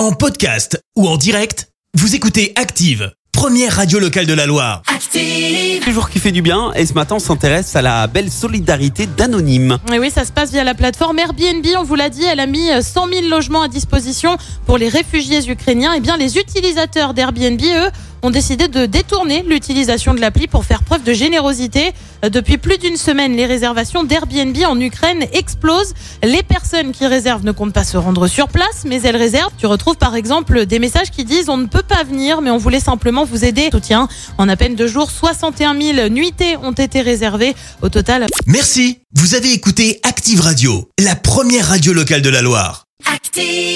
En podcast ou en direct, vous écoutez Active, première radio locale de la Loire. Active. Toujours qui fait du bien et ce matin on s'intéresse à la belle solidarité d'Anonyme. Et oui, ça se passe via la plateforme Airbnb. On vous l'a dit, elle a mis 100 000 logements à disposition pour les réfugiés ukrainiens. Et bien, les utilisateurs d'Airbnb, eux, ont décidé de détourner l'utilisation de l'appli pour faire preuve de générosité. Depuis plus d'une semaine, les réservations d'Airbnb en Ukraine explosent. Les personnes qui réservent ne comptent pas se rendre sur place, mais elles réservent. Tu retrouves par exemple des messages qui disent on ne peut pas venir, mais on voulait simplement vous aider. Soutien. En à peine deux jours, 61 000 nuitées ont été réservées. Au total, Merci, vous avez écouté Active Radio, la première radio locale de la Loire. Active.